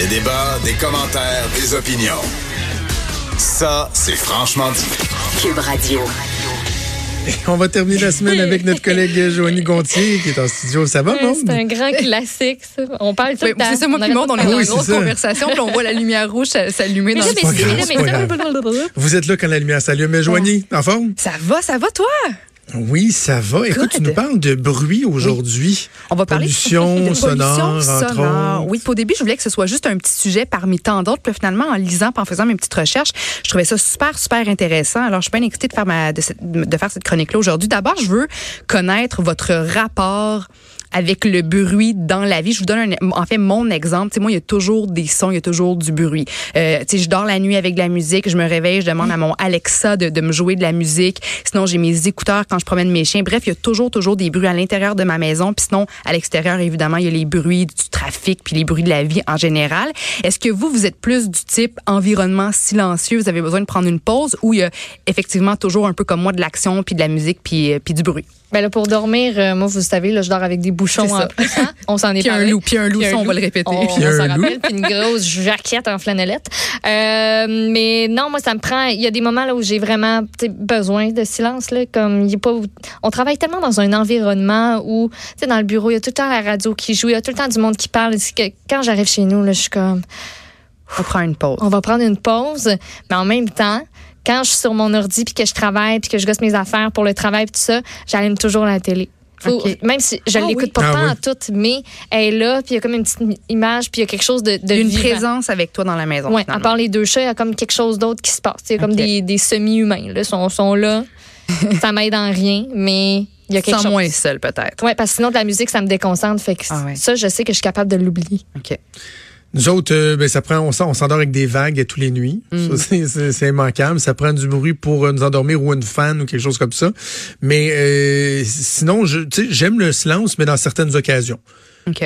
Des débats, des commentaires, des opinions. Ça, c'est franchement dit. Cube Radio. On va terminer la semaine avec notre collègue Joanie Gontier qui est en studio. Ça va, Maude? c'est un grand classique, ça. On parle tout Oui, le temps. c'est ça, moi On puis est dans Oui, une grosse conversation, puis on voit la lumière rouge s'allumer dans le. Vous êtes là quand la lumière s'allume. Mais Joanie, en forme? Ça va, ça va, toi? Oui, ça va. Écoute, tu nous parles de bruit aujourd'hui. On va parler Pollution de sonore, pollution sonore. autres. Oui, au début, je voulais que ce soit juste un petit sujet parmi tant d'autres. Puis finalement, en lisant, puis en faisant mes petites recherches, je trouvais ça super, super intéressant. Alors, je suis bien excitée de faire, ma, de, de faire cette chronique-là aujourd'hui. D'abord, je veux connaître votre rapport avec le bruit dans la vie. Je vous donne un, en fait mon exemple. Tu sais, moi, il y a toujours des sons, il y a toujours du bruit. Euh, je dors la nuit avec de la musique, je me réveille, je demande à mon Alexa de, de me jouer de la musique. Sinon, j'ai mes écouteurs quand je promène mes chiens. Bref, il y a toujours, toujours des bruits à l'intérieur de ma maison. Puis sinon, à l'extérieur, évidemment, il y a les bruits du trafic puis les bruits de la vie en général. Est-ce que vous, vous êtes plus du type environnement silencieux, vous avez besoin de prendre une pause ou il y a effectivement toujours un peu comme moi de l'action puis de la musique puis, euh, puis du bruit? Ben là, pour dormir, euh, moi, vous savez, là, je dors avec des bouchons en plus. hein. On s'en est Puis un parlé. loup, puis un loup, ça, on va le répéter. On, Puis on un s'en loup. rappelle, puis une grosse jaquette en flanellette. Euh, mais non, moi, ça me prend. Il y a des moments là où j'ai vraiment besoin de silence. Là, comme il y a pas, on travaille tellement dans un environnement où, tu sais, dans le bureau, il y a tout le temps la radio qui joue, il y a tout le temps du monde qui parle. Que quand j'arrive chez nous, là, je suis comme, On prend une pause. on va prendre une pause, mais en même temps, quand je suis sur mon ordi puis que je travaille puis que je gosse mes affaires pour le travail puis tout ça, j'allume toujours la télé. Faut-. Même si je Ah l'écoute oui. pas Ah tant oui. à toute, mais elle est là, puis il y a comme une petite image, puis il y a quelque chose de, une vivant. présence avec toi dans la maison. Ouais, à part les deux chats, il y a comme quelque chose d'autre qui se passe. Il y a comme des, des semi-humains. Là, sont, sont là. ça m'aide en rien, mais il y a quelque Sans chose. moins seul, peut-être. Ouais, parce que sinon, de la musique, ça me déconcentre. Fait que Ah ouais. ça, je sais que je suis capable de l'oublier. OK. Nous autres, euh, ben, ça prend, on, on s'endort avec des vagues tous les nuits. Mm. C'est- immanquable. Ça prend du bruit pour euh, nous endormir ou une fan ou quelque chose comme ça. Mais euh, sinon, je, tu sais, j'aime le silence, mais dans certaines occasions.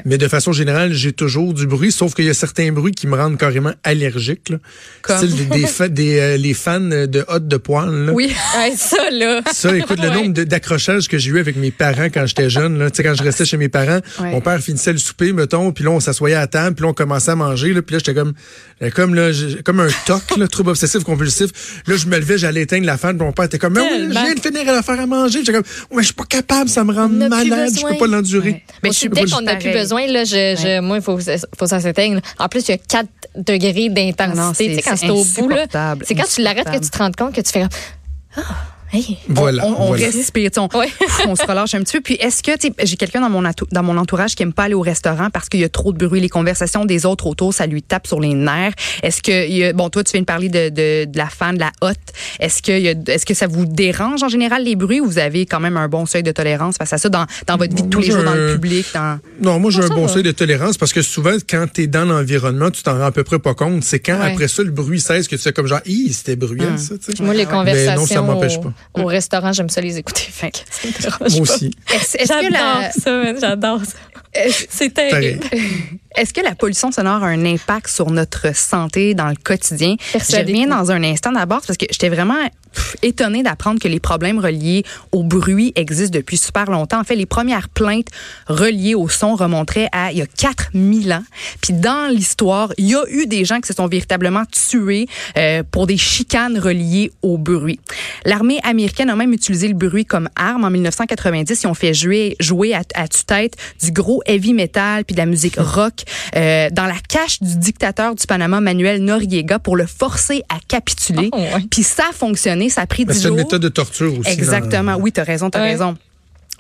Mais de façon générale, j'ai toujours du bruit, sauf qu'il y a certains bruits qui me rendent carrément allergique. Là. Comme? Style des, des, euh, les fans de hot de poil. Là. Oui. Ouais, ça, là. Ça, écoute, le Ouais. nombre d'accrochages que j'ai eu avec mes parents quand j'étais jeune, là, tu sais, quand je restais chez mes parents, Ouais. mon père finissait le souper, mettons, puis là, on s'assoyait à table, puis là, on commençait à manger, là, puis là, j'étais comme, euh, comme, là, comme un toc, là, trouble obsessif compulsif. Là, je me levais, j'allais éteindre la fan, puis mon père était comme, mais oui, je viens de finir à la faire à manger. J'étais comme, ouais, je suis pas capable, ça me rend malade, je peux pas l'endurer. Mais je suis Plus besoin, là, je, je, moi, il faut, faut que ça s'éteigne. En plus, il y a 4 degrés Ah d'intensité. Tu sais, quand c'est au bout, c'est quand tu l'arrêtes que tu te rends compte que tu fais ah, hey. Voilà. on, on voilà. respire, tu on, Ouais. on se relâche un petit peu. Puis est-ce que tu sais, j'ai quelqu'un dans mon atou- dans mon entourage qui aime pas aller au restaurant parce qu'il y a trop de bruit, les conversations des autres autour, ça lui tape sur les nerfs. Est-ce que il y a- bon toi tu viens de parler de, de, de la fan, de la hotte. Est-ce que est-ce que ça vous dérange en général les bruits ou vous avez quand même un bon seuil de tolérance face à ça dans, dans votre vie de tous Moi, les jours dans le public dans Non, moi, j'ai un ça bon va. seuil de tolérance parce que souvent, quand t'es dans l'environnement, tu t'en rends à peu près pas compte. C'est quand, Ouais. après ça, le bruit cesse que tu fais comme genre, hi, c'était bruyant, ça, tu sais. Moi, les ouais. Mais non, ça conversations m'empêche pas. Au restaurant, j'aime ça les écouter. Fait que ça me dérange Moi aussi. Est-ce est-ce que J'adore la ça, j'adore ça. est-ce- C'est terrible. Est-ce que la pollution sonore a un impact sur notre santé dans le quotidien? Je reviens dans un instant d'abord parce que j'étais vraiment étonnée d'apprendre que les problèmes reliés au bruit existent depuis super longtemps. En fait, les premières plaintes reliées au son remonteraient à il y a 4000 ans. Puis dans l'histoire, il y a eu des gens qui se sont véritablement tués euh, pour des chicanes reliées au bruit. L'armée américaine a même utilisé le bruit comme arme en 1990. Ils ont fait jouer, jouer à, à tue-tête du gros heavy metal puis de la musique rock euh, dans la cache du dictateur du Panama, Manuel Noriega, pour le forcer à capituler. Oh, ouais. Puis ça a fonctionné. Ça a pris Ben, 10 c'est une jours. méthode de torture aussi. Exactement. dans- Oui, tu as raison, tu as Ouais. raison.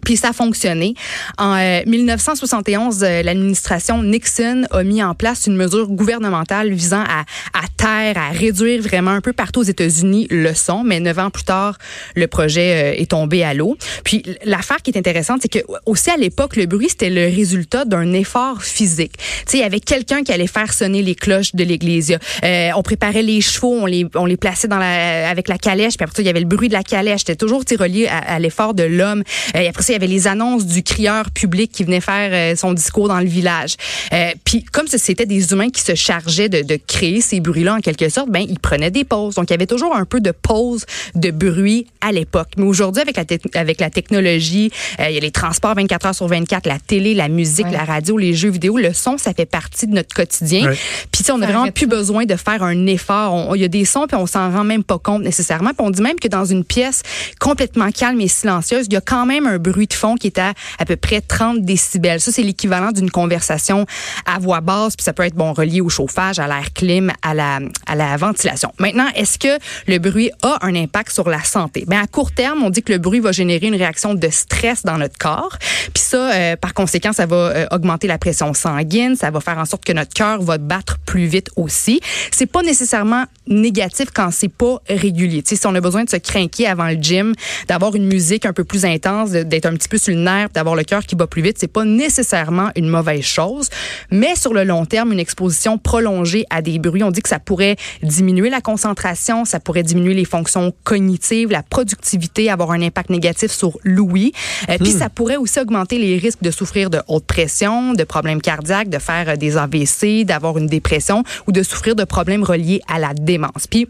Puis ça a fonctionné. En euh, 1971, euh, l'administration Nixon a mis en place une mesure gouvernementale visant à, à taire, à réduire vraiment un peu partout aux États-Unis le son. Mais neuf ans plus tard, le projet euh, est tombé à l'eau. Puis l'affaire qui est intéressante, c'est que aussi à l'époque, le bruit c'était le résultat d'un effort physique. Tu sais, il y avait quelqu'un qui allait faire sonner les cloches de l'église. Euh, on préparait les chevaux, on les on les plaçait dans la avec la calèche. Puis après ça, il y avait le bruit de la calèche. C'était toujours relié à, à l'effort de l'homme. Et après il y avait les annonces du crieur public qui venait faire euh, son discours dans le village. Euh, puis comme c'était des humains qui se chargeaient de, de créer ces bruits-là en quelque sorte, ben ils prenaient des pauses. Donc il y avait toujours un peu de pause de bruit à l'époque. Mais aujourd'hui avec la avec la technologie, euh, il y a les transports 24 heures sur 24, la télé, la musique, la radio, les jeux vidéo, le son, ça fait partie de notre quotidien. Puis on n'a vraiment plus besoin de faire un effort. Il y a des sons puis on s'en rend même pas compte nécessairement. Puis on dit même que dans une pièce complètement calme et silencieuse, il y a quand même un bruit de fond qui est à à peu près 30 décibels. Ça c'est l'équivalent d'une conversation à voix basse. Puis ça peut être bon relié au chauffage, à l'air clim, à la à la ventilation. Maintenant, est-ce que le bruit a un impact sur la santé? Ben à court terme, on dit que le bruit va générer une réaction de stress dans notre corps. Puis ça, euh, par conséquent, ça va euh, augmenter la pression sanguine, ça va faire en sorte que notre cœur va battre plus vite aussi. C'est pas nécessairement négatif quand c'est pas régulier. sais, si on a besoin de se craquer avant le gym, d'avoir une musique un peu plus intense, d'être un petit peu sur le nerf, d'avoir le cœur qui bat plus vite, c'est pas nécessairement une mauvaise chose. Mais sur le long terme, une exposition prolongée à des bruits, on dit que ça pourrait diminuer la concentration, ça pourrait diminuer les fonctions cognitives, la productivité, avoir un impact négatif sur l'ouïe. Euh, Puis hmm. ça pourrait aussi augmenter les risques de souffrir de haute pression, de problèmes cardiaques, de faire euh, des AVC, d'avoir une dépression ou de souffrir de problèmes reliés à la démence. Puis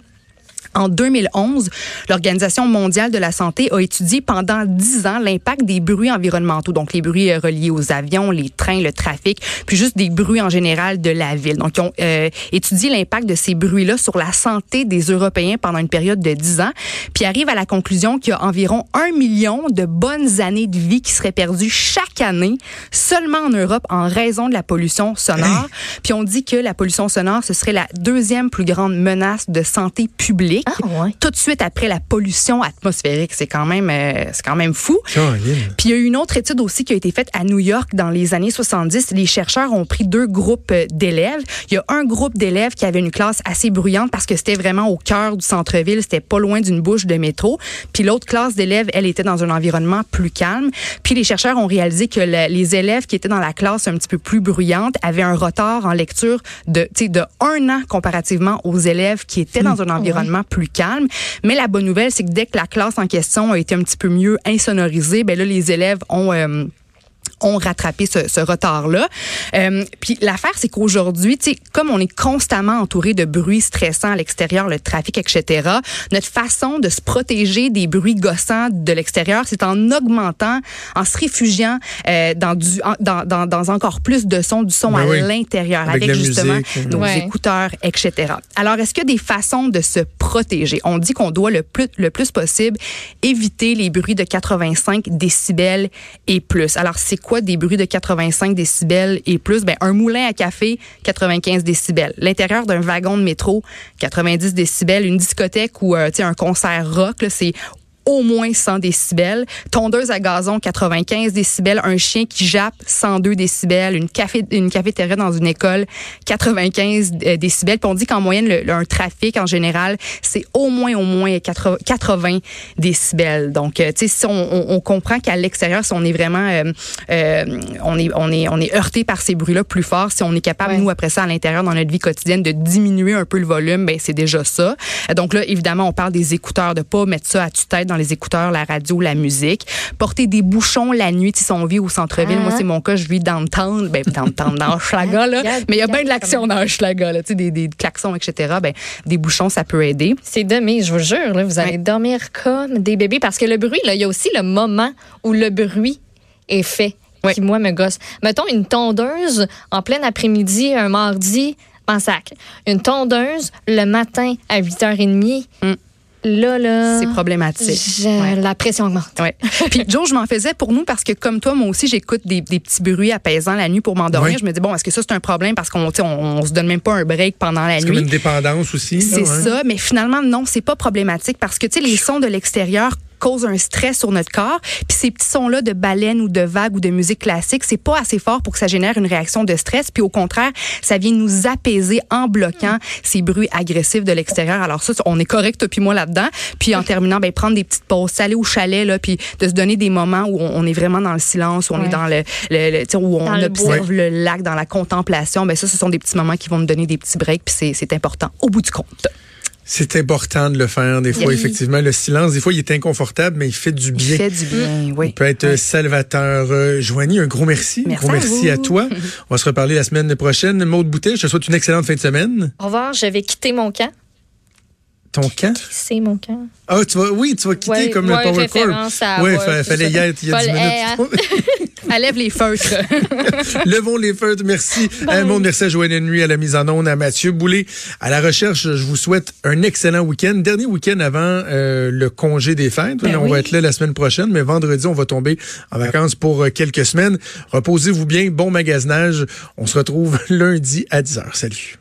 en 2011, l'Organisation mondiale de la santé a étudié pendant 10 ans l'impact des bruits environnementaux, donc les bruits euh, reliés aux avions, les trains, le trafic, puis juste des bruits en général de la ville. Donc, ils ont euh, étudié l'impact de ces bruits-là sur la santé des Européens pendant une période de 10 ans, puis arrivent à la conclusion qu'il y a environ un million de bonnes années de vie qui seraient perdues chaque année seulement en Europe en raison de la pollution sonore. Puis on dit que la pollution sonore, ce serait la deuxième plus grande menace de santé publique ah, tout de suite après la pollution atmosphérique. C'est quand même, euh, c'est quand même fou. Puis il y a eu une autre étude aussi qui a été faite à New York dans les années 70. Les chercheurs ont pris deux groupes euh, d'élèves. Il y a un groupe d'élèves qui avait une classe assez bruyante parce que c'était vraiment au cœur du centre-ville, c'était pas loin d'une bouche de métro. Puis l'autre classe d'élèves, elle était dans un environnement plus calme. Puis les chercheurs ont réalisé que les élèves qui étaient dans la classe un petit peu plus bruyante avaient un retard en lecture de, de un an comparativement aux élèves qui étaient dans un ah environnement plus calme. Mais la bonne nouvelle, c'est que dès que la classe en question a été un petit peu mieux insonorisée, ben là, les élèves ont... Euh, ont rattrapé ce, ce retard-là. Euh, puis l'affaire, c'est qu'aujourd'hui, comme on est constamment entouré de bruits stressants à l'extérieur, le trafic, etc., notre façon de se protéger des bruits gossants de l'extérieur, c'est en augmentant, en se réfugiant euh, dans, du, dans, dans, dans, encore plus de sons, du son ben à l'intérieur, avec, justement nos écouteurs, etc. Alors, est-ce qu'il y a des façons de se protéger? On dit qu'on doit le plus, le plus possible éviter les bruits de 85 décibels et plus. Alors, c'est quoi des bruits de 85 décibels et plus? Ben, un moulin à café, 95 décibels. L'intérieur d'un wagon de métro, 90 décibels. Une discothèque ou euh, un concert rock, c'est au moins 100 décibels. Tondeuse à gazon, 95 décibels. Un chien qui jappe, 102 décibels. Une, café, une cafétéria dans une école, 95 euh, décibels. Puis on dit qu'en moyenne, le, un trafic en général, c'est au moins, au moins 80 décibels. Donc, euh, tu sais, si on, on, comprend qu'à l'extérieur, si on est vraiment, euh, euh, on est, on est, on est heurté par ces bruits-là plus forts, si on est capable, nous, après ça, à l'intérieur, dans notre vie quotidienne, de diminuer un peu le volume, ben c'est déjà ça. Donc là, évidemment, on parle des écouteurs, de pas mettre ça à tue-tête les écouteurs, la radio, la musique. Porter des bouchons la nuit si on vit au centre-ville. Moi, ah. c'est mon cas, je vis dans le temps, ben, dans le temps, dans Schlaga, là. Mais il y a bien de l'action dans Schlaga, là. Tu sais, des, des klaxons, etc. Ben, des bouchons, ça peut aider. C'est demi, je vous jure, là, vous allez dormir comme des bébés parce que le bruit, là, il y a aussi le moment où le bruit est fait. qui, moi, me gosse. Mettons une tondeuse en plein après-midi, un mardi, en sac. Une tondeuse le matin à 8h30 là, là. C'est problématique. La pression augmente. Ouais. Puis, Joe, je m'en faisais pour nous parce que, comme toi, moi aussi, j'écoute des, des, petits bruits apaisants la nuit pour m'endormir. Je me dis, bon, est-ce que ça, c'est un problème parce qu'on on, on se donne même pas un break pendant la nuit? C'est comme une dépendance aussi. C'est ça. Mais finalement, non, c'est pas problématique parce que, tu sais, les sons de l'extérieur cause un stress sur notre corps. Puis ces petits sons-là de baleines ou de vagues ou de musique classique, c'est pas assez fort pour que ça génère une réaction de stress. Puis au contraire, ça vient nous apaiser en bloquant ces bruits agressifs de l'extérieur. Alors ça, on est correct, puis moi là-dedans. Puis en terminant, ben prendre des petites pauses, aller au chalet là, puis de se donner des moments où on, est vraiment dans le silence, où on est dans le, le, où on observe le, lac, dans la contemplation. Ben ça, ce sont des petits moments qui vont nous donner des petits breaks. Puis c'est important au bout du compte. C'est important de le faire des fois, Oui. effectivement. Le silence, des fois, il est inconfortable, mais il fait du Il bien. fait du bien, oui. Il peut être Oui. salvateur. Euh, Joanie, un gros merci. Un Merci gros à merci à toi. On va se reparler la semaine prochaine. Maud Boutet, je te souhaite une excellente fin de semaine. Au revoir, je vais quitter mon camp. Ton camp? C'est mon camp. Ah, tu vas, oui, tu vas quitter Ouais, comme ouais, le Power Corps. à Oui, c'est fallait y être il y a 10 Paul minutes. Enlève les feutres. Levons les feux. Merci à un. Merci à Joanne Henry à la mise en onde, à Mathieu Boulay à la recherche. Je vous souhaite un excellent week-end. Dernier week-end avant euh, le congé des fêtes. Ben on oui. va être là la semaine prochaine, mais vendredi, on va tomber en vacances pour euh, quelques semaines. Reposez-vous bien. Bon magasinage. On se retrouve lundi à 10h. Salut.